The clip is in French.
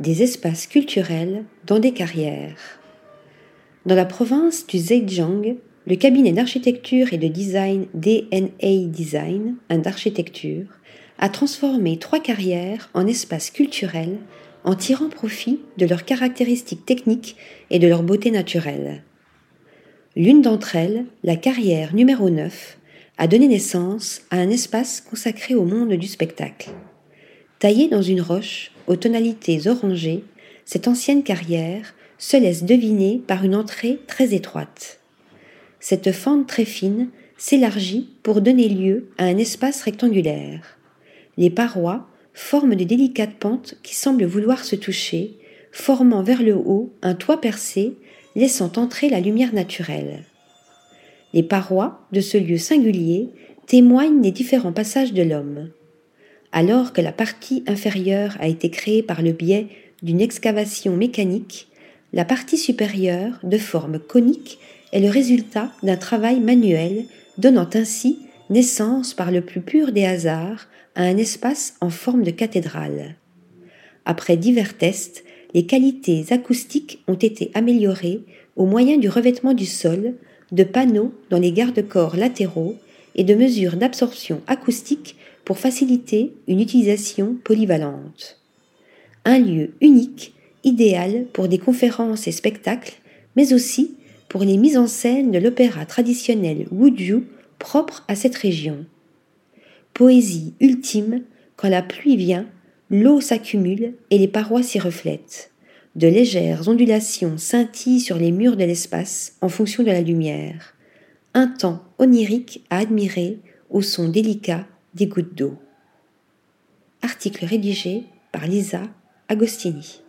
des espaces culturels dans des carrières. Dans la province du Zhejiang, le cabinet d'architecture et de design DNA Design, un d'architecture, a transformé trois carrières en espaces culturels en tirant profit de leurs caractéristiques techniques et de leur beauté naturelle. L'une d'entre elles, la carrière numéro 9, a donné naissance à un espace consacré au monde du spectacle. Taillée dans une roche aux tonalités orangées, cette ancienne carrière se laisse deviner par une entrée très étroite. Cette fente très fine s'élargit pour donner lieu à un espace rectangulaire. Les parois forment de délicates pentes qui semblent vouloir se toucher, formant vers le haut un toit percé, laissant entrer la lumière naturelle. Les parois de ce lieu singulier témoignent des différents passages de l'homme. Alors que la partie inférieure a été créée par le biais d'une excavation mécanique, la partie supérieure, de forme conique, est le résultat d'un travail manuel, donnant ainsi naissance par le plus pur des hasards à un espace en forme de cathédrale. Après divers tests, les qualités acoustiques ont été améliorées au moyen du revêtement du sol, de panneaux dans les garde-corps latéraux et de mesures d'absorption acoustique pour faciliter une utilisation polyvalente. Un lieu unique, idéal pour des conférences et spectacles, mais aussi pour les mises en scène de l'opéra traditionnel Wuju propre à cette région. Poésie ultime, quand la pluie vient, l'eau s'accumule et les parois s'y reflètent. De légères ondulations scintillent sur les murs de l'espace en fonction de la lumière. Un temps onirique à admirer au son délicat des gouttes d'eau. Article rédigé par Lisa Agostini.